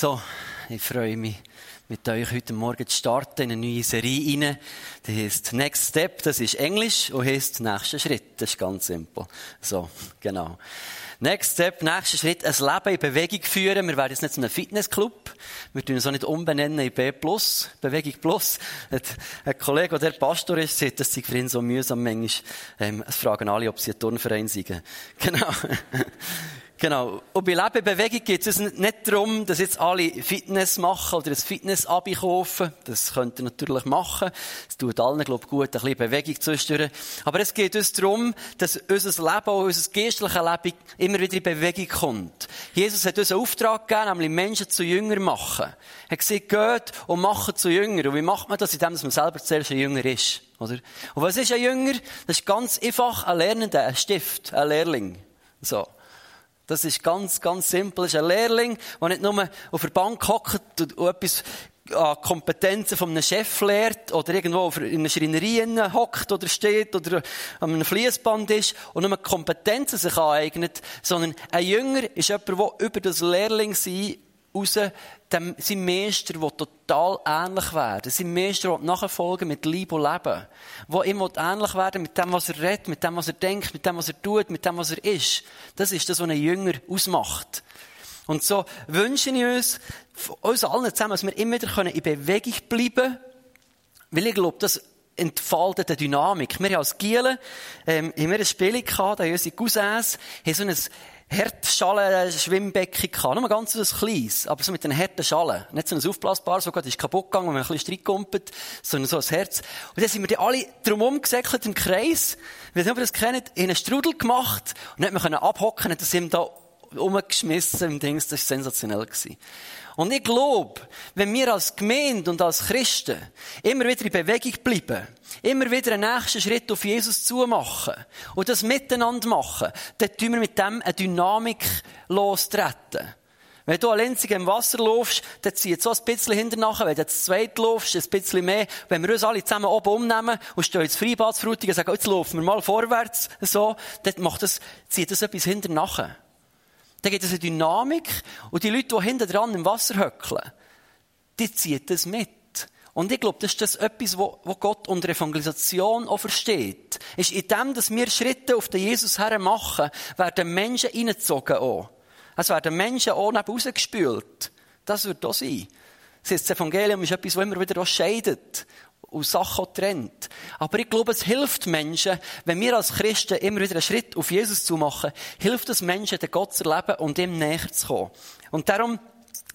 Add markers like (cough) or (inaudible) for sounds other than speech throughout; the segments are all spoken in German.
So, ich freue mich, mit euch heute Morgen zu starten in eine neue Serie rein. Die heißt Next Step, das ist Englisch und heißt nächster Schritt. Das ist ganz simpel. So, genau. Next Step, nächster Schritt, ein Leben in Bewegung führen. Wir werden jetzt nicht so einen Fitnessclub. Wir tun uns auch nicht umbenennen in B+, Bewegung Plus. Ein Kollege, der Pastor ist, sagt, das sei für ihn so mühsam manchmal. Ähm, es fragen alle, ob sie ein Turnverein sind. (laughs) Genau. Genau. Und bei Leben Bewegung geht es nicht darum, dass jetzt alle Fitness machen oder ein Fitness-Abi. Das könnt ihr natürlich machen. Es tut allen, glaube ich, gut, ein bisschen Bewegung zwischendurch. Aber es geht uns darum, dass unser Leben, auch unser geistliches Leben immer wieder in Bewegung kommt. Jesus hat uns einen Auftrag gegeben, nämlich Menschen zu Jünger machen. Er hat gesagt, geht und macht zu Jünger. Und wie macht man das? Indem man selber zuerst ein Jünger ist. Oder? Und was ist ein Jünger? Das ist ganz einfach ein Lernender, ein Stift, ein Lehrling. So. Das ist ganz, ganz simpel. Das ist ein Lehrling, der nicht nur auf der Bank hockt und etwas an Kompetenzen von einem Chef lehrt oder irgendwo in einer Schreinerie hockt oder steht oder an einem Fließband ist und nur Kompetenzen sich aneignet, sondern ein Jünger ist jemand, der über das Lehrling sein raus dem, sein Meister, der total ähnlich werden. Sein Meister, der nachfolgen mit Liebe und Leben. Der ihm ähnlich werden mit dem, was er redet, mit dem, was er denkt, mit dem, was er tut, mit dem, was er ist. Das ist das, was ein Jünger ausmacht. Und so wünsche ich uns, uns allen zusammen, dass wir immer wieder in Bewegung bleiben können. Weil ich glaube, das entfaltet eine Dynamik. Wir haben als Gielen, ähm, haben wir ein Spiel gehabt, da haben unsere Cousins, haben so ein Herdschalen Schwimmbecken gehabt. Nur ganz so ein kleines, aber so mit den harten Schalen. Nicht so ein aufblasbares, so gerade ist kaputt gegangen, wenn man ein bisschen Streit kumpelt, sondern so ein Herz. Und dann sind wir die alle drumherum gesäckelt im Kreis. Wir haben das kennt, in einen Strudel gemacht und haben wir abhocken sind wir da umgeschmissen im Dings. Das war sensationell. Gewesen. Und ich glaube, wenn wir als Gemeinde und als Christen immer wieder in Bewegung bleiben, immer wieder einen nächsten Schritt auf Jesus zumachen und das miteinander machen, dann tun wir mit dem eine Dynamik lostreten. Wenn du allein im Wasser laufst, dann zieht so ein bisschen hinter nachher. Wenn du zu zweit laufst, ein bisschen mehr. Wenn wir uns alle zusammen oben umnehmen und stehen ins Freibad zu und sagen, jetzt laufen wir mal vorwärts, so, dann macht das, zieht das etwas hinter nachher. Dann gibt es eine Dynamik und die Leute, die hinten dran im Wasser höckeln, die ziehen das mit. Und ich glaube, das ist das etwas, wo Gott unter Evangelisation auch versteht. Ist in dem, dass wir Schritte auf den Jesus her machen, werden Menschen reingezogen auch. Es werden Menschen auch neben rausgespült. Das wird auch sein. Das Evangelium ist etwas, das immer wieder auch scheidet und Sachen trennt. Aber ich glaube, es hilft Menschen, wenn wir als Christen immer wieder einen Schritt auf Jesus zu machen, hilft es Menschen, den Gott zu erleben und ihm näher zu kommen. Und darum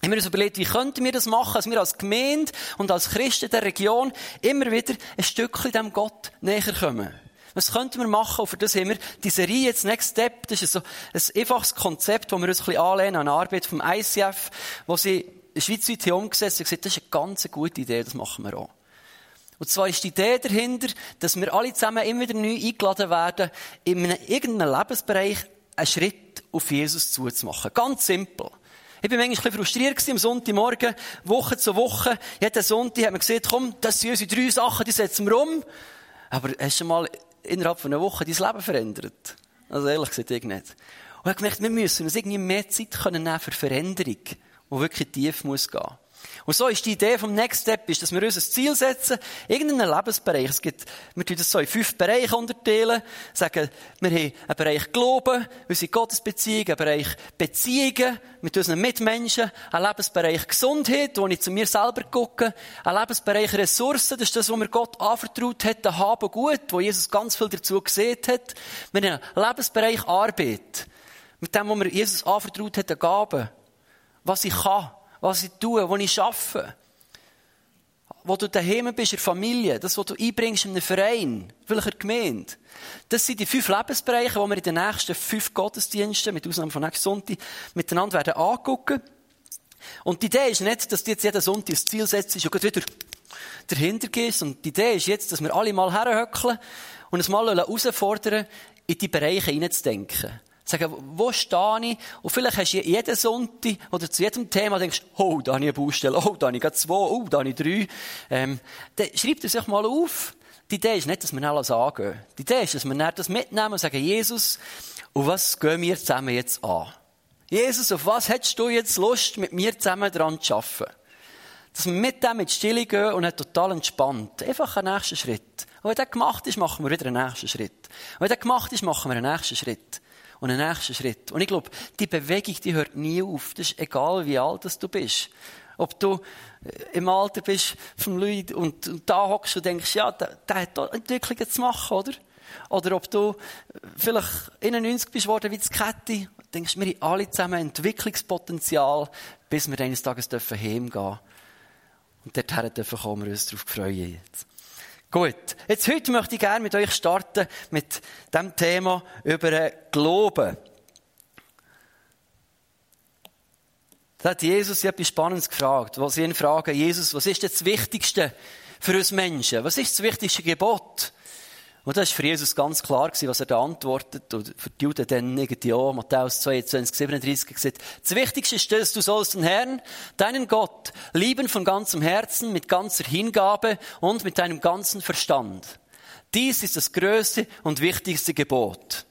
haben wir uns überlegt, wie könnten wir das machen, dass wir als Gemeinde und als Christen der Region immer wieder ein Stückchen dem Gott näher kommen. Was könnten wir machen? Und für das haben wir die Serie jetzt Next Step. Das ist so ein einfaches Konzept, das wir uns ein bisschen anlehnen an Arbeit vom ICF, wo sie schweizweit umgesetzt haben und gesagt, das ist eine ganz gute Idee, das machen wir auch. Und zwar ist die Idee dahinter, dass wir alle zusammen immer wieder neu eingeladen werden, in einem, irgendeinem Lebensbereich einen Schritt auf Jesus zuzumachen. Ganz simpel. Ich bin manchmal ein bisschen frustriert am Sonntagmorgen, Woche zu Woche. Jeden Sonntag hat man gesagt, komm, das sind unsere drei Sachen, die setzen wir um. Aber hast du mal innerhalb von einer Woche dein Leben verändert? Also ehrlich gesagt, ich nicht. Und ich habe gemerkt, wir müssen uns irgendwie mehr Zeit nehmen für Veränderung, die wirklich tief muss gehen. Und so ist die Idee vom Next Step, ist, dass wir uns ein Ziel setzen, irgendeinen Lebensbereich. Es gibt, wir tun das so in fünf Bereiche unterteilen, sagen, wir haben einen Bereich Glauben, unsere Gottesbeziehung, einen Bereich Beziehungen mit unseren Mitmenschen, einen Lebensbereich Gesundheit, wo ich zu mir selber gucke, einen Lebensbereich Ressourcen, das ist das, was mir Gott anvertraut hat, den Haben gut, wo Jesus ganz viel dazu gesehen hat. Wir haben einen Lebensbereich Arbeit, mit dem, wo mir Jesus anvertraut hat, den Gaben, was ich kann was ich tue, wo ich arbeite. Wo du daheim bist, in der Familie, das, was du einbringst in einem Verein, welcher Gemeinde. Das sind die fünf Lebensbereiche, die wir in den nächsten fünf Gottesdiensten, mit Ausnahme von nächsten Sonntag, miteinander werden angucken. Und die Idee ist nicht, dass du jetzt jeden Sonntag das Ziel setzt und wieder dahinter gehst. Und die Idee ist jetzt, dass wir alle mal herhöckeln und uns mal herausfordern, in die Bereiche hineinzudenken. Sagen, wo stehe ich? Und vielleicht hast du jeden Sonntag oder zu jedem Thema denkst, oh, da habe ich eine Baustelle, oh, da habe ich zwei, oh, da habe ich drei. Ähm, dann schreib das euch mal auf. Die Idee ist nicht, dass wir alles angehen. Die Idee ist, dass wir das mitnehmen und sagen, Jesus, und was gehen wir zusammen jetzt an? Jesus, auf was hättest du jetzt Lust, mit mir zusammen daran zu arbeiten? Dass wir mit dem in die Stille gehen und er total entspannt. Einfach einen nächsten Schritt. Und wenn der gemacht ist, machen wir wieder einen nächsten Schritt. Und wenn der gemacht ist, machen wir einen nächsten Schritt. Und einen nächsten Schritt. Und ich glaube, die Bewegung, die hört nie auf. Das ist egal, wie alt du bist. Ob du äh, im Alter bist vom Leid und, und da hockst und denkst, ja, der, der hat da Entwicklungen zu machen, oder? Oder ob du vielleicht 91 bist worden wie das Kette, denkst wir haben alle zusammen Entwicklungspotenzial, bis wir eines Tages dürfen heimgehen. Und dorthin dürfen kommen wir uns darauf freuen jetzt. Gut. Jetzt heute möchte ich gerne mit euch starten mit dem Thema über Glauben. Da hat Jesus etwas Spannendes gefragt. Wo sie ihn fragen, Jesus, was ist das Wichtigste für uns Menschen? Was ist das wichtigste Gebot? Und das war für Jesus ganz klar, was er da antwortet. Und für die Juden dann irgendwie auch, Matthäus 22, 37 gesagt, das Wichtigste ist, dass du sollst den Herrn, deinen Gott, lieben von ganzem Herzen, mit ganzer Hingabe und mit deinem ganzen Verstand. Dies ist das größte und wichtigste Gebot.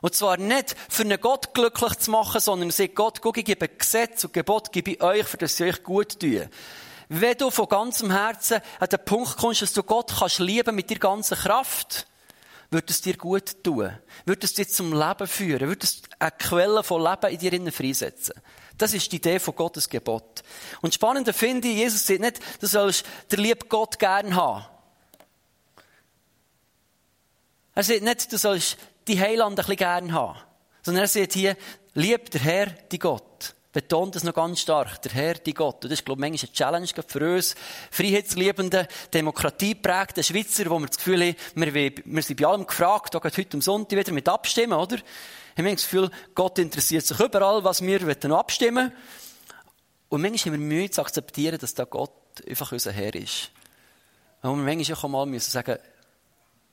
Und zwar nicht für einen Gott glücklich zu machen, sondern sagt Gott, guck, ich gebe Gesetz und Gebot gebe ich euch, für das sie euch gut tun. Wenn du von ganzem Herzen an den Punkt kommst, dass du Gott kannst lieben mit der ganzen Kraft, wird es dir gut tun. Wird es dir zum Leben führen. Wird es eine Quelle von Leben in dir innen freisetzen. Das ist die Idee von Gottes Gebot. Und spannend finde ich, Jesus sagt nicht, du sollst den lieben Gott gern haben. Er sagt nicht, du sollst die Heiland ein bisschen gern haben. Sondern er sagt hier, lieb der Herr, die Gott betont das noch ganz stark. Der Herr, die Gott. Und das ist, glaube ich, manchmal eine Challenge für uns, freiheitsliebende, demokratieprägte Schweizer, wo wir das Gefühl haben, wir, wir sind bei allem gefragt, da heute am Sonntag wieder mit abstimmen, oder? Wir haben das Gefühl, Gott interessiert sich überall, was wir abstimmen Und manchmal haben wir Mühe zu akzeptieren, dass da Gott einfach unser Herr ist. Und wir manchmal auch mal müssen sagen,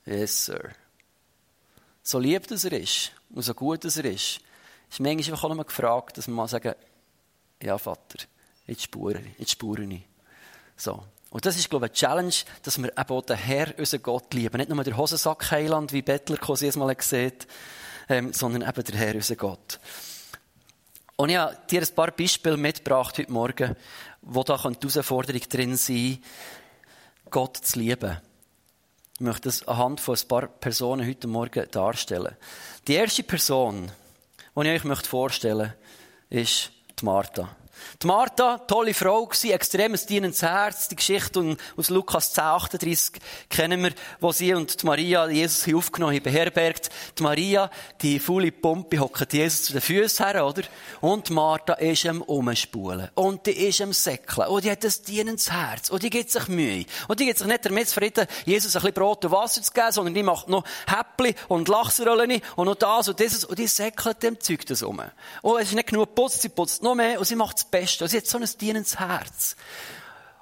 yes, sir. So lieb, dass er ist und so gut, dass er ist, ist manchmal einfach auch noch gefragt, dass wir mal sagen, ja, Vater, jetzt spüre ich, jetzt spüre ich. So. Und das ist, glaube ich, eine Challenge, dass wir eben auch den Herr, unseren Gott, lieben. Nicht nur den Hosensack Heiland, wie Bettler es mal gesehen ähm, sondern eben der Herr, unseren Gott. Und ich habe dir ein paar Beispiele mitgebracht heute Morgen, wo da die Herausforderung drin sein Gott zu lieben. Ich möchte das anhand von ein paar Personen heute Morgen darstellen. Die erste Person, die ich euch vorstellen möchte, ist Martha. Die Martha, tolle Frau gewesen, extremes dienendes Herz. Die Geschichte aus Lukas 10, 38 kennen wir, wo sie und die Maria Jesus hier aufgenommen haben, beherbergt. Die Maria, die faule Pumpe, hockt Jesus zu den Füßen her, oder? Und Martha ist am Umspulen. Und die ist am Säckeln. Und die hat ein dienendes Herz. Und die gibt sich Mühe. Und die gibt sich nicht damit zufrieden, Jesus ein bisschen Brot und Wasser zu geben, sondern die macht noch Häppli und Lachsrollen und noch das und dieses. Und die säckelt dem Zeug das um. Und es ist nicht genug putzt, sie putzt noch mehr und sie macht Beste. Sie hat so ein dienendes Herz.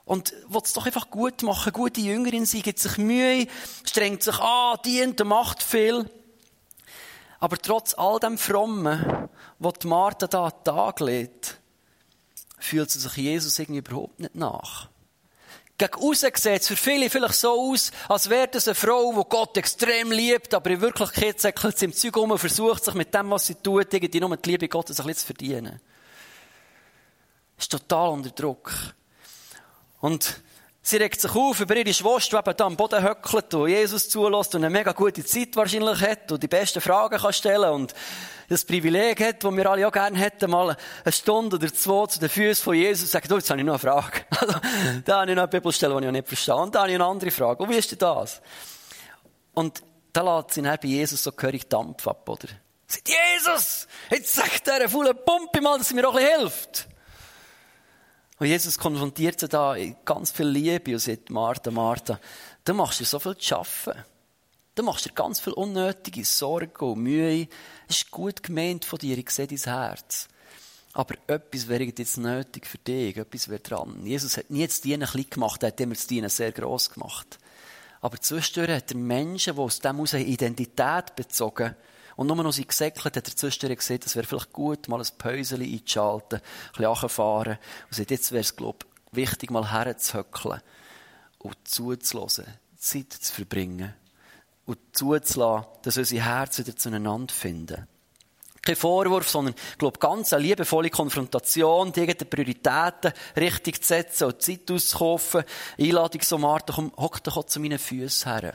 Und will es doch einfach gut machen, gute Jüngerin sein, gibt sich Mühe, strengt sich an, dient macht viel. Aber trotz all dem Frommen, was Martha da an den Tag legt, fühlt sie sich Jesus irgendwie überhaupt nicht nach. Gegen sieht es für viele vielleicht so aus, als wäre das eine Frau, die Gott extrem liebt, aber in Wirklichkeit säckelt sie im Zeug um und versucht sich mit dem, was sie tut, irgendwie nur die Liebe Gottes ein bisschen zu verdienen ist total unter Druck. Und sie regt sich auf über ihre Schwester, die eben da am Boden höckelt und Jesus zulässt und eine mega gute Zeit wahrscheinlich hat und die besten Fragen kann stellen und das Privileg hat, das wir alle auch gerne hätten, mal eine Stunde oder zwei zu den Füßen von Jesus und sagen, du, jetzt habe ich noch eine Frage. (laughs) Also, da habe ich noch eine Bibelstelle, die ich nicht verstehe. Und da habe ich eine andere Frage. Und wie ist denn das? Und da lässt sie dann bei Jesus so gehörig Dampf ab, oder? Sagt, Jesus, jetzt sagt der faulen Pumpe mal, dass sie mir auch ein bisschen hilft. Und Jesus konfrontiert sie da ganz viel Liebe und sagt, Martha, Martha, du machst dir so viel zu arbeiten. Du machst dir ganz viel unnötige Sorgen und Mühe. Es ist gut gemeint von dir, ich sehe dein Herz. Aber etwas wäre jetzt nötig für dich, etwas wäre dran. Jesus hat nie das Dienen klein gemacht, er hat immer das Dienen sehr gross gemacht. Aber zwischendurch hat er Menschen, die aus dem heraus Identität bezogen und nur noch sie gesäckelt, hat er zwischendurch gesehen, es wäre vielleicht gut, mal ein Päuschen einzuschalten, ein bisschen runterfahren. Und sagt, jetzt wäre es, glaube ich, wichtig, mal herzuhöckeln und zuzulassen, Zeit zu verbringen und zuzulassen, dass unsere Herzen wieder zueinander finden. Kein Vorwurf, sondern, ich ganz eine liebevolle Konfrontation, die Prioritäten richtig zu setzen und Zeit auszukaufen. Einladung so, Martin, komm, hock doch zu meinen Füßen her.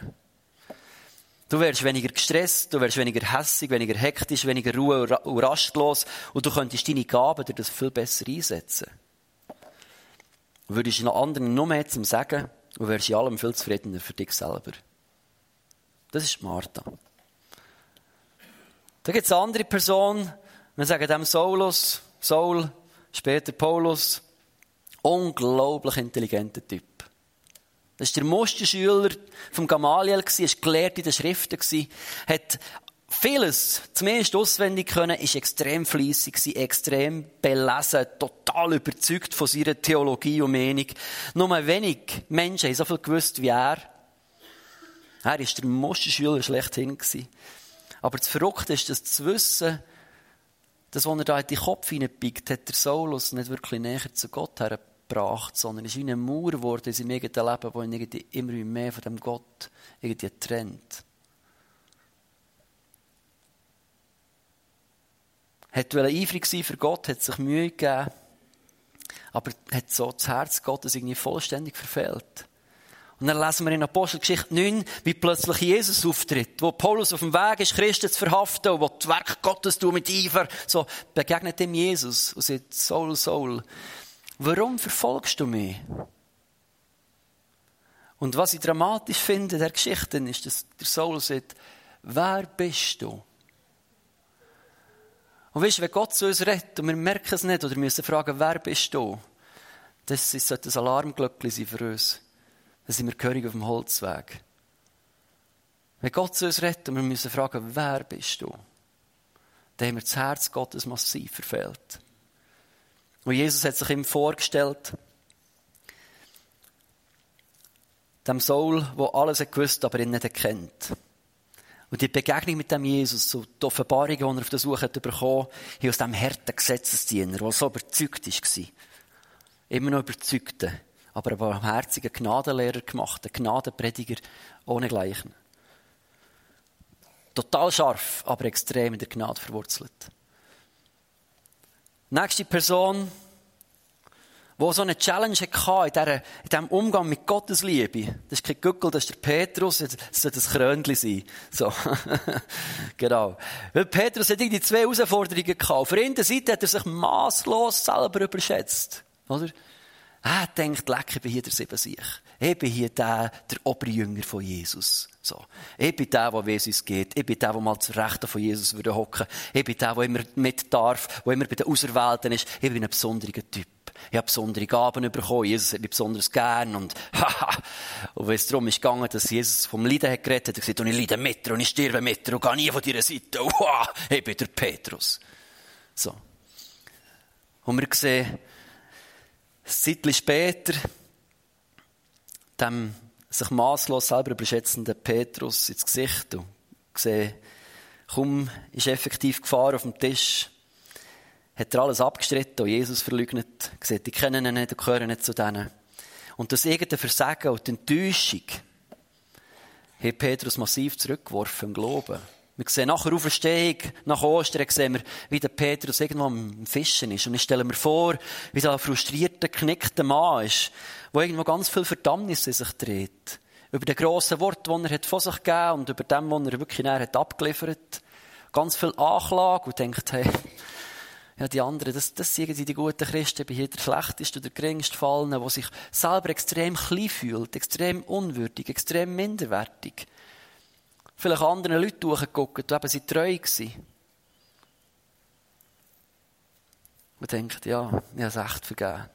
Du wärst weniger gestresst, du wärst weniger hässig, weniger hektisch, weniger ruhe und rastlos und du könntest deine Gaben dir das viel besser einsetzen. Du würdest noch anderen noch mehr zum Sagen und wärst in allem viel zufriedener für dich selber. Das ist Martha. Da gibt es eine andere Person, wir sagen dem Saulus, Saul, später Paulus, unglaublich intelligenter Typ. Das war der Musterschüler vom Gamaliel, war gelehrt in den Schriften, hat vieles zumindest auswendig können, ist extrem fleissig, extrem belesen, total überzeugt von seiner Theologie und Meinung. Nur wenig Menschen haben so viel gewusst wie er. Er war der Musterschüler schlechthin. Aber das Verrückte ist, dass zu wissen, dass, als er da in den Kopf hineinpickt, hat der Saulus nicht wirklich näher zu Gott hergebracht, sondern ist wie eine Mauer geworden in seinem eigenen Leben, wo ihn immer mehr von dem Gott irgendwie trennt. Hat eifrig sein für Gott, hat sich Mühe gegeben, aber hat so das Herz Gottes irgendwie vollständig verfehlt. Und dann lesen wir in Apostelgeschichte 9, wie plötzlich Jesus auftritt, wo Paulus auf dem Weg ist, Christen zu verhaften und wo das Werk Gottes tut mit Eifer, so begegnet ihm Jesus und sagt, Saul, Saul, warum verfolgst du mich? Und was ich dramatisch finde in der Geschichte ist, dass der Saul sagt, wer bist du? Und weißt du, wenn Gott zu uns redet und wir merken es nicht oder müssen fragen, wer bist du? Das sollte ein Alarmglöckchen sein für uns. Dann sind wir gehörig auf dem Holzweg. Wenn Gott zu uns redet und wir müssen fragen, wer bist du? Dann haben wir das Herz Gottes massiv verfehlt. Und Jesus hat sich ihm vorgestellt, dem Saul, der alles hat gewusst, aber ihn nicht erkennt. Und die Begegnung mit dem Jesus, so die Offenbarungen, die er auf der Suche hat bekommen, hier aus dem harten Gesetzesdiener, der so überzeugt war, immer noch überzeugte, aber ein barmherziger Gnadenlehrer gemacht, ein Gnadenprediger ohne Gleichen. Total scharf, aber extrem in der Gnade verwurzelt. Nächste Person, die so eine Challenge hatte in, diesem Umgang mit Gottes Liebe. Das ist kein Gückel, das ist der Petrus, das sollte ein Krönchen sein. So. (laughs) genau. Weil Petrus hat die zwei Herausforderungen gehabt. Auf der einen Seite hat er sich maßlos selber überschätzt. Oder? Er denkt, leck, ich bin hier der Sieben-Sich. Ich bin hier der, der Oberjünger von Jesus. So. Ich bin der, der Jesus geht. Ich bin der, der mal zur Rechten von Jesus würde hocken. Ich bin der, der immer mit darf, der immer bei den Auserwählten ist. Ich bin ein besonderer Typ. Ich habe besondere Gaben bekommen. Jesus hat mich besonders gern. Und, (laughs) haha. und wenn es darum ist gegangen, dass Jesus vom Leiden hat geredet, hat er gesagt, und ich leide mit dir, und ich sterbe mit dir, und gehe nie von deiner Seite. (laughs) Wow, ich bin der Petrus. So. Und wir sehen, Zeitchen später, dem sich maßlos selber überschätzenden Petrus ins Gesicht und gesehen, kaum ist effektiv Gefahr auf dem Tisch, hat er alles abgestritten und Jesus verleugnet, gesagt, die kennen ihn nicht, die gehören nicht zu denen. Und das eigene Versagen und die Enttäuschung hat Petrus massiv zurückgeworfen im Glauben. Wir sehen nach der Auferstehung, nach Ostern, sehen wir, wie der Petrus irgendwo am Fischen ist. Und ich stelle mir vor, wie so ein frustrierter, knickter Mann ist, wo irgendwo ganz viel Verdammnis in sich dreht. Über den grossen Wort, den er hat von sich gegeben und über dem, was er wirklich näher hat abgeliefert. Ganz viel Anklage und denkt, hey, (laughs) ja, die anderen, das, das sind die guten Christen, bin hier der schlechteste oder der geringste Fallene, der sich selber extrem klein fühlt, extrem unwürdig, extrem minderwertig vielleicht anderen Leuten durchgeguckt, die eben sie treu waren. Und denkt, ja, ich habe es echt vergeben.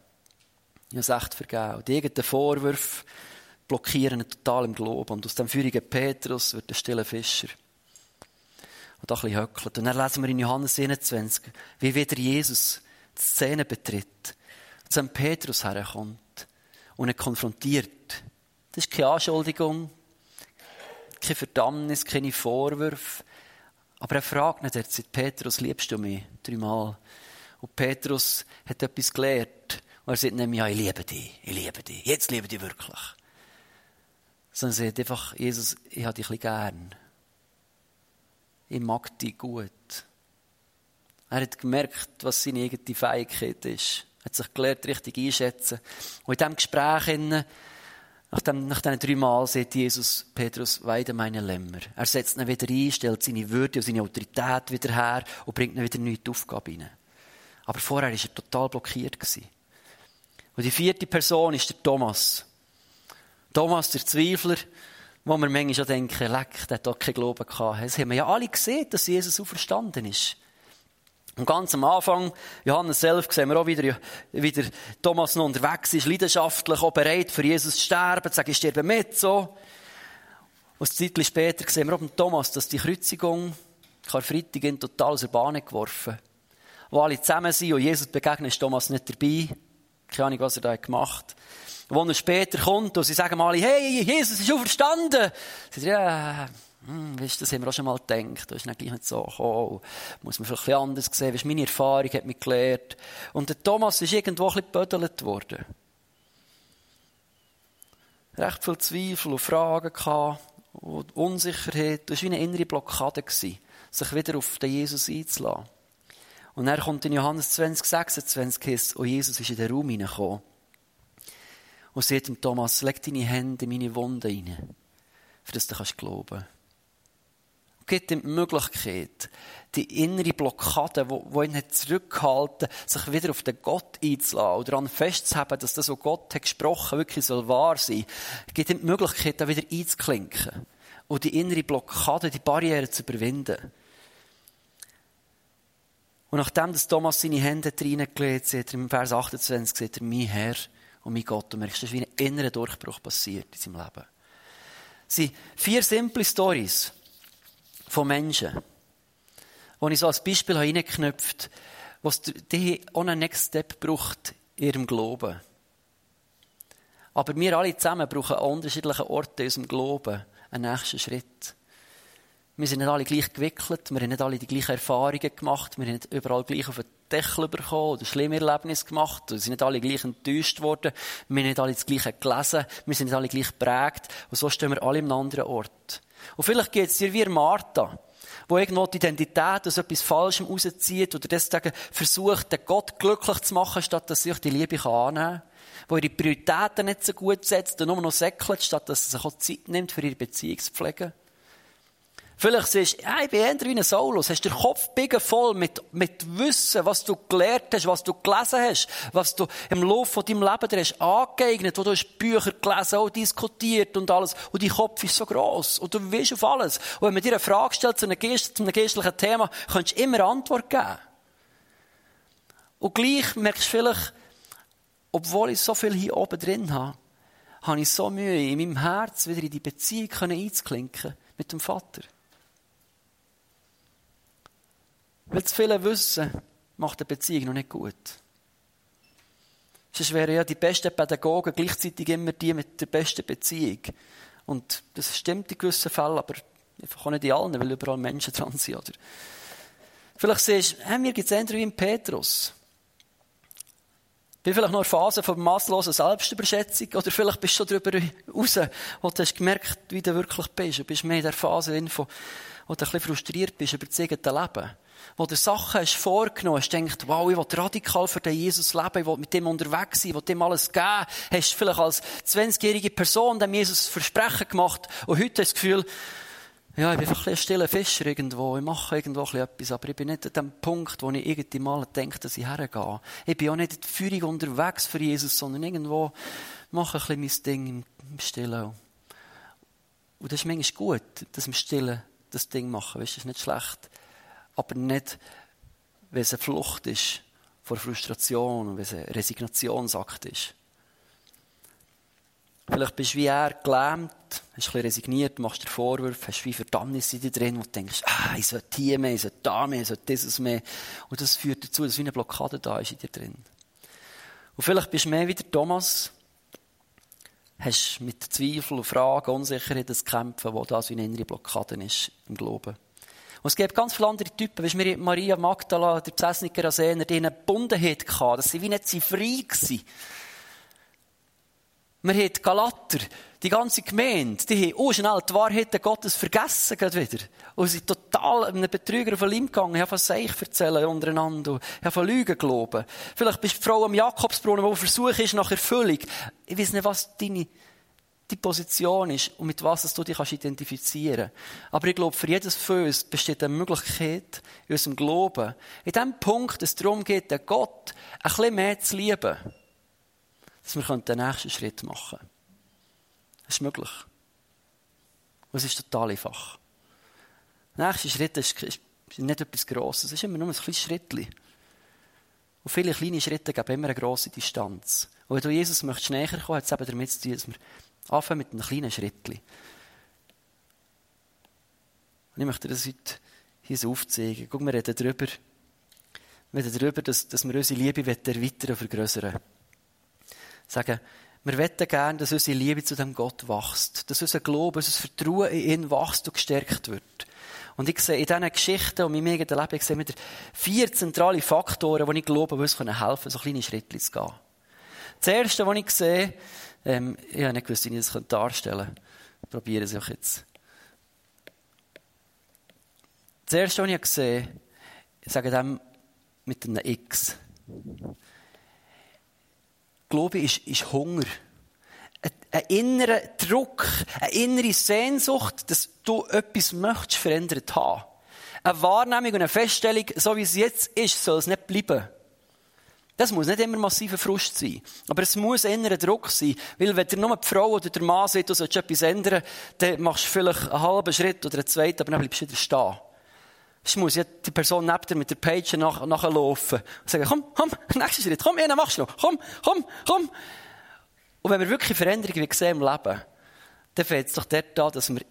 Ich habe es echt vergeben. Und die eigenen Vorwürfe blockieren ihn total im Glauben. Und aus dem feurigen Petrus wird der stille Fischer. Und da ein bisschen höckelt. Und dann lesen wir in Johannes 21, wie wieder Jesus die Szene betritt, zu Petrus herkommt und ihn konfrontiert. Das ist keine Anschuldigung, keine Verdammnis, keine Vorwürfe. Aber er fragt nicht, er sagt, Petrus, liebst du mich? Dreimal. Und Petrus hat etwas gelernt. Und er sagt nicht ja, ich liebe dich, ich liebe dich, jetzt liebe ich dich wirklich. Sondern er sagt einfach, Jesus, ich habe dich ein gern. Ich mag dich gut. Er hat gemerkt, was seine eigene Fähigkeit ist. Er hat sich gelernt, richtig einschätzen. Und in diesem Gespräch, nach, dem, nach diesen drei Mal, sagt Jesus Petrus, weide meine Lämmer. Er setzt ihn wieder ein, stellt seine Würde und seine Autorität wieder her und bringt ihn wieder in die Aufgabe hinein. Aber vorher war er total blockiert. Und die vierte Person ist der Thomas. Thomas, der Zweifler, wo wir manchmal denken, leck, der hat doch keinen Glauben gehabt. Das haben wir ja alle gesehen, dass Jesus auferstanden ist. Und ganz am Anfang, Johannes selbst, sehen wir auch wieder, wie der Thomas noch unterwegs ist, leidenschaftlich, auch bereit für Jesus zu sterben, zu sagen, ich sterbe mit, so. Und ein Zeitchen später sehen wir auch beim Thomas, dass die Kreuzigung, Karfreitag, ihn total aus der Bahn geworfen Wo alle zusammen sind und Jesus begegnet, ist Thomas nicht dabei. Keine Ahnung, was er da gemacht hat. Wo er später kommt und sie sagen mal, hey, Jesus ist auferstanden. Sie sagen, ja, hm, weißt, das haben wir auch schon mal gedacht. Da ist dann gleich nicht so gekommen. Muss man vielleicht ein anders sehen. Weißt, meine Erfahrung hat mich gelehrt. Und der Thomas ist irgendwo ein bisschen gebödelt worden. Recht viel Zweifel und Fragen gehabt. Und Unsicherheit. Das war wie eine innere Blockade gewesen, sich wieder auf den Jesus einzulassen. Und dann kommt in Johannes 20, 26 heißt, und Jesus ist in den Raum hineingekommen. Und sagt dem Thomas, leg deine Hände in meine Wunde rein, für das du kannst glauben gibt ihm die Möglichkeit, die innere Blockade, die ihn zurückgehalten hat, sich wieder auf den Gott einzulassen oder daran festzuhalten, dass das, was Gott hat gesprochen wirklich soll wahr sein gibt ihm die Möglichkeit, da wieder einzuklinken und die innere Blockade, die Barriere zu überwinden. Und nachdem dass Thomas seine Hände reingelegt hat, im Vers 28, sagt er, mein Herr und mein Gott. Und merkst, das ist wie ein innerer Durchbruch passiert in seinem Leben. Es sind vier simple Stories von Menschen, wo ich so als Beispiel reingeknüpft habe, die auch einen Next Step braucht in ihrem Glauben. Aber wir alle zusammen brauchen an unterschiedlichen Orten in unserem Glauben einen nächsten Schritt. Wir sind nicht alle gleich gewickelt, wir haben nicht alle die gleichen Erfahrungen gemacht, wir haben nicht überall gleich auf den Deckel bekommen oder schlimme Erlebnisse gemacht, wir sind nicht alle gleich enttäuscht worden, wir haben nicht alle das Gleiche gelesen, wir sind nicht alle gleich geprägt und so stehen wir alle einem anderen Ort. Und vielleicht geht es dir wie Martha, wo irgendwo die Identität aus etwas Falschem rauszieht oder deswegen versucht, den Gott glücklich zu machen, statt dass sie sich die Liebe annehmen kann. Wo ihre Prioritäten nicht so gut setzt und nur noch säckelt, statt dass sie sich auch Zeit nimmt, für ihre Beziehung zu pflegen. Vielleicht siehst du, hey, ich bin eher wie ein Saulus. Hast den Kopf voll mit, mit Wissen, was du gelernt hast, was du gelesen hast, was du im Laufe von deinem Leben dir hast angeeignet, wo du hast Bücher gelesen, auch diskutiert und alles. Und dein Kopf ist so gross. Und du weißt auf alles. Und wenn man dir eine Frage stellt zu einem, Geist, zu einem geistlichen Thema, kannst du immer Antwort geben. Und gleich merkst du vielleicht, obwohl ich so viel hier oben drin habe, habe ich so Mühe, in meinem Herz wieder in die Beziehung einzuklinken mit dem Vater. Weil zu viele Wissen macht eine Beziehung noch nicht gut. Sonst wären ja die besten Pädagogen gleichzeitig immer die mit der besten Beziehung. Und das stimmt in gewissen Fällen, aber einfach auch nicht in allen, weil überall Menschen dran sind. Oder? Vielleicht siehst du, hey, mir gibt es eher wie in Petrus. Bin vielleicht noch eine Phase von massloser Selbstüberschätzung oder vielleicht bist du schon darüber raus, wo du hast gemerkt, wie du wirklich bist. Du bist mehr in der Phase, wo du ein bisschen frustriert bist über das eigene Leben wo du Sachen hast vorgenommen hast, denkt, wow, ich will radikal für den Jesus leben, ich will mit dem unterwegs sein, ich will dem alles geben, hast du vielleicht als 20-jährige Person dem Jesus Versprechen gemacht und heute das Gefühl, ja, ich bin einfach ein stiller Fischer irgendwo, ich mache irgendwo etwas, aber ich bin nicht an dem Punkt, wo ich irgendwie mal denke, dass ich hergehe. Ich bin auch nicht Führung unterwegs für Jesus, sondern irgendwo mache ich ein bisschen mein Ding im Stillen. Und das ist manchmal gut, dass wir Stillen das Ding machen, weißt, das ist nicht schlecht aber nicht, wenn es eine Flucht ist vor Frustration und wenn es ein Resignationsakt ist. Vielleicht bist du wie er gelähmt, hast ein bisschen resigniert, machst dir Vorwürfe, hast wie Verdammnis in dir drin und denkst, ah, ich sollte hier mehr, ich sollte da mehr, ich sollte dieses mehr. Und das führt dazu, dass wie eine Blockade da ist in dir drin. Und vielleicht bist du mehr wie der Thomas, hast mit Zweifel, Fragen, Unsicherheit zu kämpfen, wo das wie eine innere Blockade ist im Glauben. Und es gibt ganz viele andere Typen, wie wir Maria Magdala, der Besessniker Asener, die eine Bundenheit hatten, dass sie wie nicht frei waren. Wir haben Galater, Die ganze Gemeinde, die haben auch schnell die Wahrheit Gottes vergessen, gerade wieder. Und sind total einem Betrüger auf den Leim gegangen. Ich habe von Seich erzählen untereinander. Ich habe von Lügen glauben. Vielleicht bist du die Frau am Jakobsbrunnen, die Versuch ist nach Erfüllung. Ich weiß nicht, was deine, die Position ist und mit was du dich identifizieren kannst. Aber ich glaube, für jedes von uns besteht eine Möglichkeit in unserem Glauben, in dem Punkt, dass es darum geht, den Gott ein bisschen mehr zu lieben, dass wir den nächsten Schritt machen können. Das ist möglich. Und es ist total einfach. Der nächste Schritt ist, ist nicht etwas Grosses. Es ist immer nur ein kleines Schrittchen. Und viele kleine Schritte geben immer eine grosse Distanz. Und wenn du Jesus möchtest näher kommen, hat es eben damit zu tun, dass wir anfangen mit einem kleinen Schrittchen. Und ich möchte das heute hier so aufzeigen. Guck, wir reden darüber, wir reden darüber, dass, dass wir unsere Liebe erweitern und vergrößern. Sagen, wir wetten gerne, dass unsere Liebe zu dem Gott wächst, dass unser Glaube, unser Vertrauen in ihn wächst und gestärkt wird. Und ich sehe in diesen Geschichten und in meinem eigenen Leben, ich sehe wieder vier zentrale Faktoren, die ich glaube, die uns helfen können, so kleine Schritte zu gehen. Das erste, was ich sehe, ähm, ich habe nicht gewusst, wie ich das darstellen könnte. Probiere es auch jetzt. Das erste, was ich gesehen habe, ich sage dem mit einem X. Glaube ist, ist Hunger. Ein, ein innerer Druck, eine innere Sehnsucht, dass du etwas möchtest verändert haben. Eine Wahrnehmung und eine Feststellung, so wie es jetzt ist, soll es nicht bleiben. Das muss nicht immer massiver Frust sein. Aber es muss innerer Druck sein. Weil wenn dir nur die Frau oder der Mann sagt, du sollst etwas ändern, dann machst du vielleicht einen halben Schritt oder einen zweiten, aber dann bleibst du wieder stehen. Es muss ja die Person neben dir mit der Page nach, nachlaufen und sagen, komm, komm, nächster Schritt, komm, einen machst du noch, komm, komm, komm. Und wenn wir wirklich Veränderungen sehen im Leben, dann fällt es doch dort an, dass wir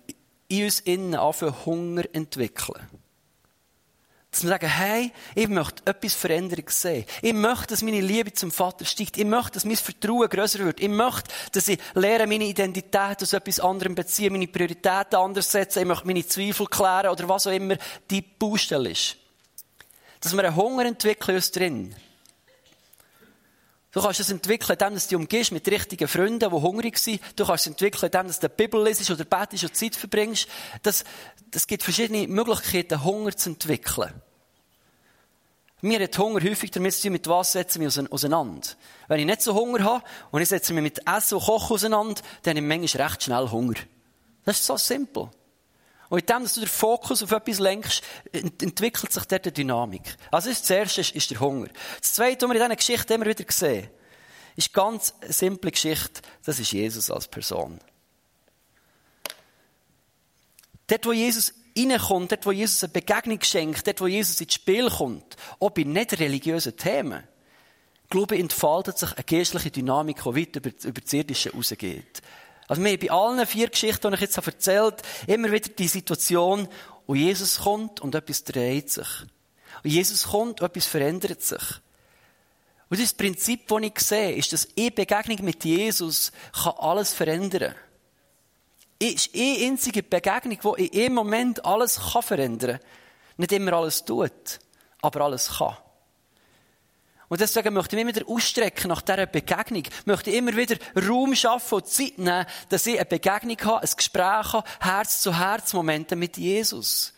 in uns innen anfangen, Hunger entwickeln. Dass wir sagen, hey, ich möchte etwas Veränderungs sehen. Ich möchte, dass meine Liebe zum Vater steigt. Ich möchte, dass mein Vertrauen größer wird. Ich möchte, dass ich lerne, meine Identität aus etwas anderem beziehen, meine Prioritäten anders setzen. Ich möchte meine Zweifel klären oder was auch immer die Baustelle ist. Dass wir einen Hunger entwickeln uns drin. Du kannst es entwickeln, indem du dich umgehst mit richtigen Freunden, die hungrig sind. Du kannst es entwickeln, indem du die Bibel lesest oder betest und Zeit verbringst. Das, das gibt verschiedene Möglichkeiten, Hunger zu entwickeln. Mir hat Hunger häufig damit zu tun, mit was setzen wir auseinander. Wenn ich nicht so Hunger habe und ich setze mich mit Essen und Kochen auseinander, dann habe ich manchmal recht schnell Hunger. Das ist so simpel. Und indem du den Fokus auf etwas lenkst, entwickelt sich dort eine Dynamik. Also das Erste ist, ist der Hunger. Das Zweite, was wir in dieser Geschichte immer wieder sehen, ist eine ganz simple Geschichte. Das ist Jesus als Person. Dort, wo Jesus reinkommt, dort, wo Jesus eine Begegnung schenkt, dort, wo Jesus ins Spiel kommt, auch bei nicht religiösen Themen, glaube ich, entfaltet sich eine geistliche Dynamik, die weit über, über das Irdische rausgeht. Also haben bei allen vier Geschichten, die ich jetzt erzählt habe, immer wieder die Situation, wo Jesus kommt und etwas dreht sich. Und Jesus kommt und etwas verändert sich. Und das Prinzip, das ich sehe, ist, dass eine Begegnung mit Jesus kann alles verändern kann. Ist eine einzige Begegnung, die in einem Moment alles verändern kann. Nicht immer alles tut, aber alles kann. Und deswegen möchte ich mich wieder ausstrecken nach dieser Begegnung. Ich möchte immer wieder Raum schaffen und Zeit nehmen, dass ich eine Begegnung habe, ein Gespräch habe, Herz-zu-Herz-Momente mit Jesus.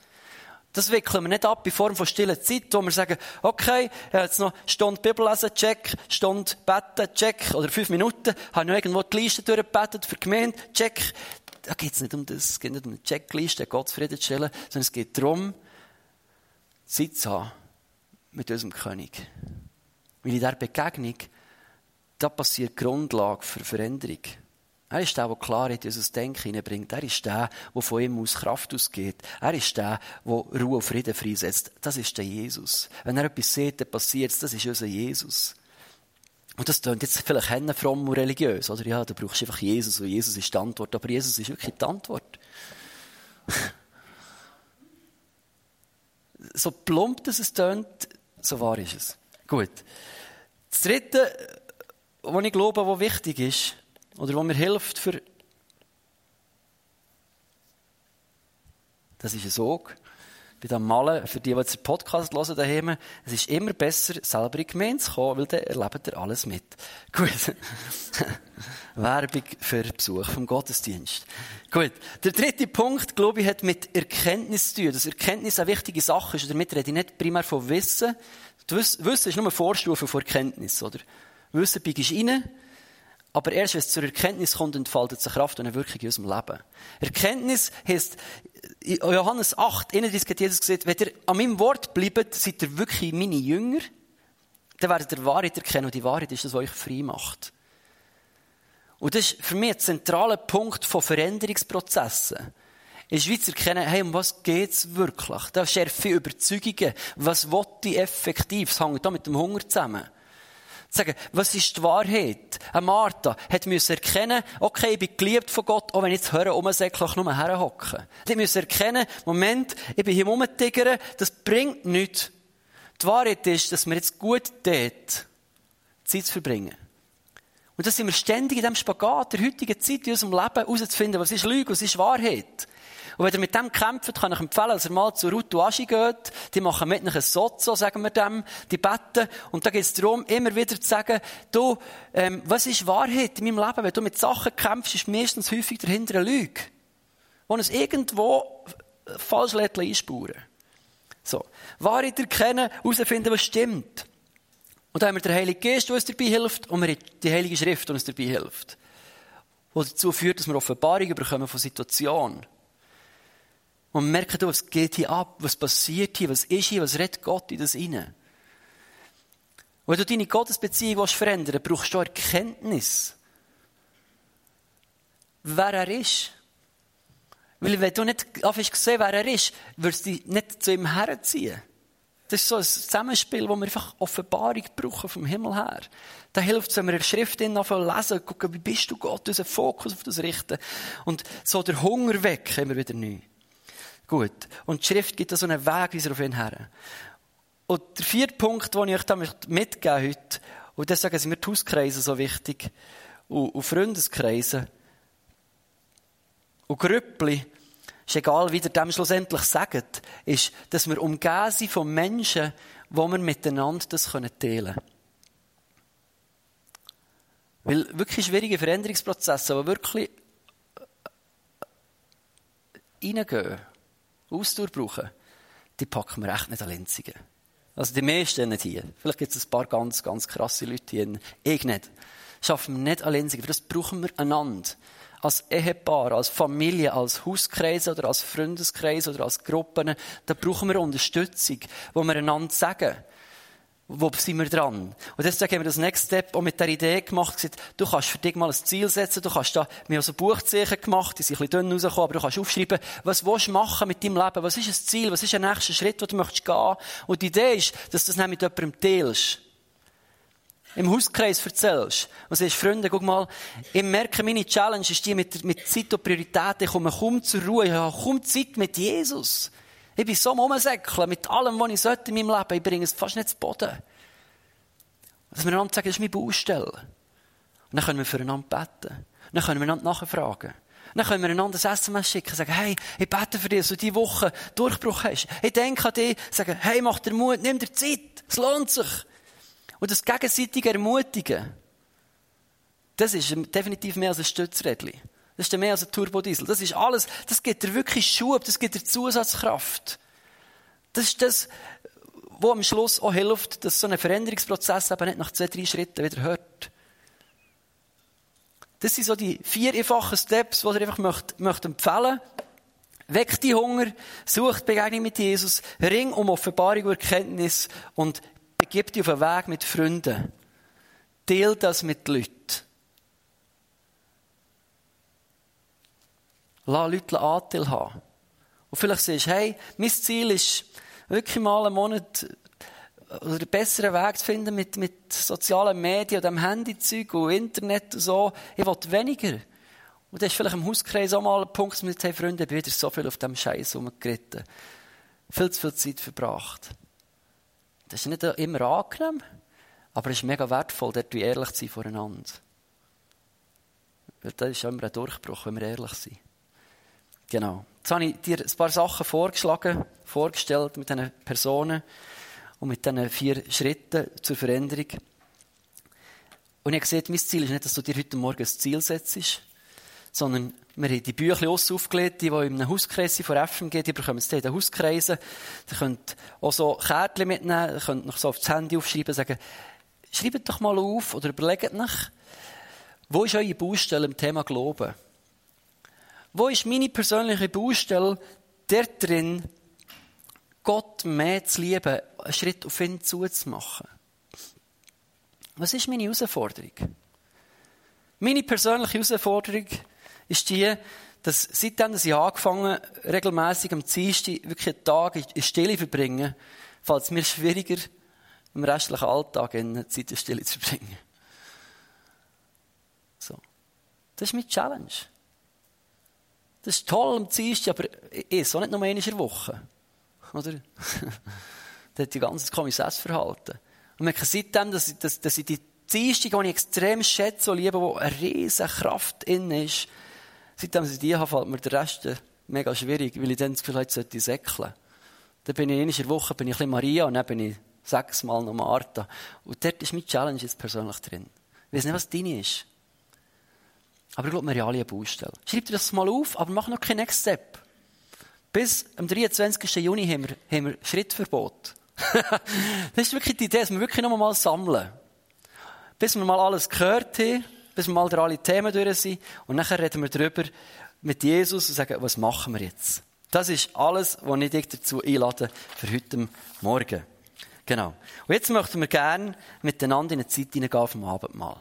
Das wickeln wir nicht ab in Form von stiller Zeit, wo wir sagen, okay, jetzt noch Stunde Bibel lesen, check, Stunde beten, check, oder fünf Minuten, habe noch irgendwo die Liste durchgebetet für die Gemeinde, check. Da geht es nicht um das, es geht nicht um eine Checkliste, Gott Frieden zu stellen, sondern es geht darum, Zeit zu haben mit unserem König. Weil in dieser Begegnung, da passiert die Grundlage für Veränderung. Er ist der, der Klarheit in unser Denken hineinbringt. Er ist der, der von ihm aus Kraft ausgeht. Er ist der, der Ruhe und Frieden freisetzt. Das ist der Jesus. Wenn er etwas sieht, dann passiert es. Das ist unser Jesus. Und das klingt jetzt vielleicht fromm und religiös, oder? Ja, du brauchst einfach Jesus und Jesus ist die Antwort. Aber Jesus ist wirklich die Antwort. (laughs) so plump, dass es tönt, so wahr ist es. Gut. Das Dritte, was ich glaube, was wichtig ist, oder was mir hilft für, das ist ein Sog. bei dem Malen, für die, die jetzt den Podcast hören daheim, es ist immer besser, selber in die Gemeinde zu kommen, weil dann erlebt ihr alles mit. (laughs) Gut. Werbung für Besuch vom Gottesdienst. Gut. Der dritte Punkt, glaube ich, hat mit Erkenntnis zu tun. Dass Erkenntnis eine wichtige Sache ist. Damit rede ich nicht primär von Wissen. Wissen ist nur eine Vorstufe von Erkenntnis, oder? Wissen biegst rein, aber erst wenn es zur Erkenntnis kommt, entfaltet sich Kraft und eine Wirkung in unserem Leben. Erkenntnis heisst, in Johannes 8, 31 hat Jesus gesagt, wenn ihr an meinem Wort bleibt, seid ihr wirklich meine Jünger, dann werdet ihr Wahrheit erkennen und die Wahrheit ist das, was euch frei macht. Und das ist für mich ein zentraler Punkt von Veränderungsprozessen. Ist wie zu erkennen, hey, um was geht's wirklich? Da schärfe ich Überzeugungen. Was will ich effektiv? Das hängt da mit dem Hunger zusammen. Sagen, was ist die Wahrheit? Eine Martha hat müssen erkennen, okay, ich bin geliebt von Gott, auch wenn ich jetzt höre, umsäcklich nur herhocken. Die müssen erkennen, Moment, ich bin hier rumtigern, das bringt nichts. Die Wahrheit ist, dass wir jetzt gut dort Zeit zu verbringen. Und das sind wir ständig in diesem Spagat der heutigen Zeit in unserem Leben herauszufinden, was ist Lüge, was ist Wahrheit. Und wenn ihr mit dem kämpft, kann ich empfehlen, dass ihr mal zu Ruth Aschi geht. Die machen mit einem Sozo, sagen wir dem, die beten. Und da geht es darum, immer wieder zu sagen, du, ähm, was ist Wahrheit in meinem Leben? Wenn du mit Sachen kämpfst, ist meistens häufig dahinter eine Lüge. Wo es irgendwo falsch einspuren So. Wahrheit erkennen, herausfinden, was stimmt. Und dann haben wir den Heiligen Geist, der uns dabei hilft, und wir die Heilige Schrift, die uns dabei hilft. Was dazu führt, dass wir Offenbarungen bekommen von Situationen. Und merken, was geht hier ab, was passiert hier, was ist hier, was redet Gott in das inne. wenn du deine Gottesbeziehung verändern willst, brauchst du Erkenntnis. Wer er ist. Weil wenn du nicht anfängst sehen, wer er ist, wirst du dich nicht zu ihm herziehen. Das ist so ein Zusammenspiel, wo wir einfach Offenbarung brauchen vom Himmel her. Da hilft es, wenn wir in Schrift lesen, gucken, wie bist du Gott, unseren Fokus auf das richten. Und so der Hunger weg, immer wieder neu. Gut. Und die Schrift gibt da so einen Weg, wie auf ihn her. Und der vierte Punkt, den ich euch da mitgeben möchte, und deswegen sind mir die Hauskreise so wichtig, und, und Freundeskreise, und Grüppli, ist egal, wie ihr dem schlussendlich sagt, ist, dass wir umgeben sind von Menschen, wo wir miteinander das teilen können. Weil wirklich schwierige Veränderungsprozesse, die wirklich reingehen, Ausdauer brauchen, die packen wir echt nicht an Lenzigen. Also die meisten nicht hier. Vielleicht gibt es ein paar ganz, ganz krasse Leute hier. Ich nicht. Schaffen wir nicht an Lenzigen. Für das brauchen wir einander. Als Ehepaar, als Familie, als Hauskreis oder als Freundeskreis oder als Gruppen, da brauchen wir Unterstützung, wo wir einander sagen, wo sind wir dran? Und deswegen haben wir das Next Step auch mit der Idee gemacht, gesagt, du kannst für dich mal ein Ziel setzen, du kannst da, wir haben so Buchzeichen gemacht, die sind ein bisschen dünn rausgekommen, aber du kannst aufschreiben, was willst du machen mit deinem Leben? Was ist ein Ziel? Was ist der nächste Schritt, den du möchtest gehen? Und die Idee ist, dass du das mit jemandem teilst. Im Hauskreis erzählst. Und sagst, Freunde, guck mal, ich merke, meine Challenge ist die mit, mit Zeit und Priorität. Ich komme kaum zur Ruhe. Ich habe kaum Zeit mit Jesus. Ich bin so am Umsäckeln mit allem, was ich sollte in meinem Leben. Ich bringe es fast nicht zu Boden. Dass wir einander sagen, das ist meine Baustelle. Und dann können wir füreinander beten. Und dann können wir einander nachfragen. Dann können wir einander ein SMS schicken, sagen, hey, ich bete für dich, dass du diese Woche Durchbruch hast. Ich denke an dich, sagen, hey, mach dir Mut, nimm dir Zeit, es lohnt sich. Und das gegenseitige Ermutigen, das ist definitiv mehr als ein Stützrädchen. Das ist mehr als ein Turbodiesel. Das ist alles, das gibt dir wirklich Schub, das gibt dir Zusatzkraft. Das ist das, wo am Schluss auch hilft, dass so ein Veränderungsprozess eben nicht nach zwei, drei Schritten wieder hört. Das sind so die vier einfachen Steps, die ich einfach möchte, möchte empfehlen Weck die Hunger, sucht Begegnung mit Jesus, ring um Offenbarung und Erkenntnis und begib dich auf einen Weg mit Freunden. Teil das mit Leuten. Lass Leute Anteil haben. Und vielleicht sagst du, hey, mein Ziel ist wirklich mal einen Monat oder einen besseren Weg zu finden mit, mit sozialen Medien und dem Handyzeug und Internet und so. Ich will weniger. Und das ist vielleicht im Hauskreis auch mal ein Punkt, mit hey Freunde, ich bin wieder so viel auf dem Scheiß rumgeritten. Viel zu viel Zeit verbracht. Das ist nicht immer angenehm, aber es ist mega wertvoll, dort ehrlich zu sein voreinander. Weil das ist immer ein Durchbruch, wenn wir ehrlich sind. Genau. Jetzt habe ich dir ein paar Sachen vorgeschlagen, vorgestellt mit diesen Personen und mit diesen vier Schritten zur Veränderung. Und ich habe gesehen, mein Ziel ist nicht, dass du dir heute Morgen ein Ziel setzt, sondern wir haben die Bücher aufgelegt, die, die in einem Hauskreis von FMG, die bekommen es in den Hauskreisen. Ihr könnt auch so Kärtchen mitnehmen, ihr könnt noch so aufs Handy aufschreiben, sagen, schreibt doch mal auf oder überlegt nach, wo ist eure Baustelle im Thema Glauben? Wo ist meine persönliche Baustelle dort drin, Gott mehr zu lieben, einen Schritt auf ihn zuzumachen? Was ist meine Herausforderung? Meine persönliche Herausforderung ist die, dass seitdem ich angefangen regelmäßig am Dienstag wirklich einen Tag in Stille verbringen, fällt es mir schwieriger, im restlichen Alltag in Zeit in Stille zu verbringen. So. Das ist meine Challenge. Das ist toll am Dienstag, aber ich so nicht nur einmal in der Woche. Oder? (laughs) das hat die ganze Kommissessverhalten. Und merke seitdem, dass ich, dass, dass ich die Dienstag, die ich extrem schätze und liebe, wo eine riesige Kraft in ist, seitdem ich die habe, fällt mir der Rest mega schwierig, weil ich dann das Gefühl habe, sollte ich säckeln. Dann bin ich in einer Woche bin ich ein Maria und dann bin ich sechsmal noch Martha. Und dort ist meine Challenge jetzt persönlich drin. Ich weiß nicht, was deine ist. Aber ich glaube, wir haben alle eine Baustelle. Schreib dir das mal auf, aber mach noch keinen Next Step. Bis am 23. Juni haben wir, haben wir Schrittverbot. (laughs) das ist wirklich die Idee, dass wir wirklich noch mal sammeln. Bis wir mal alles gehört haben, bis wir mal durch alle Themen durch sind. Und nachher reden wir darüber mit Jesus und sagen, was machen wir jetzt? Das ist alles, was ich dich dazu einlade für heute Morgen. Genau. Und jetzt möchten wir gerne miteinander in eine Zeit hineingehen vom Abendmahl.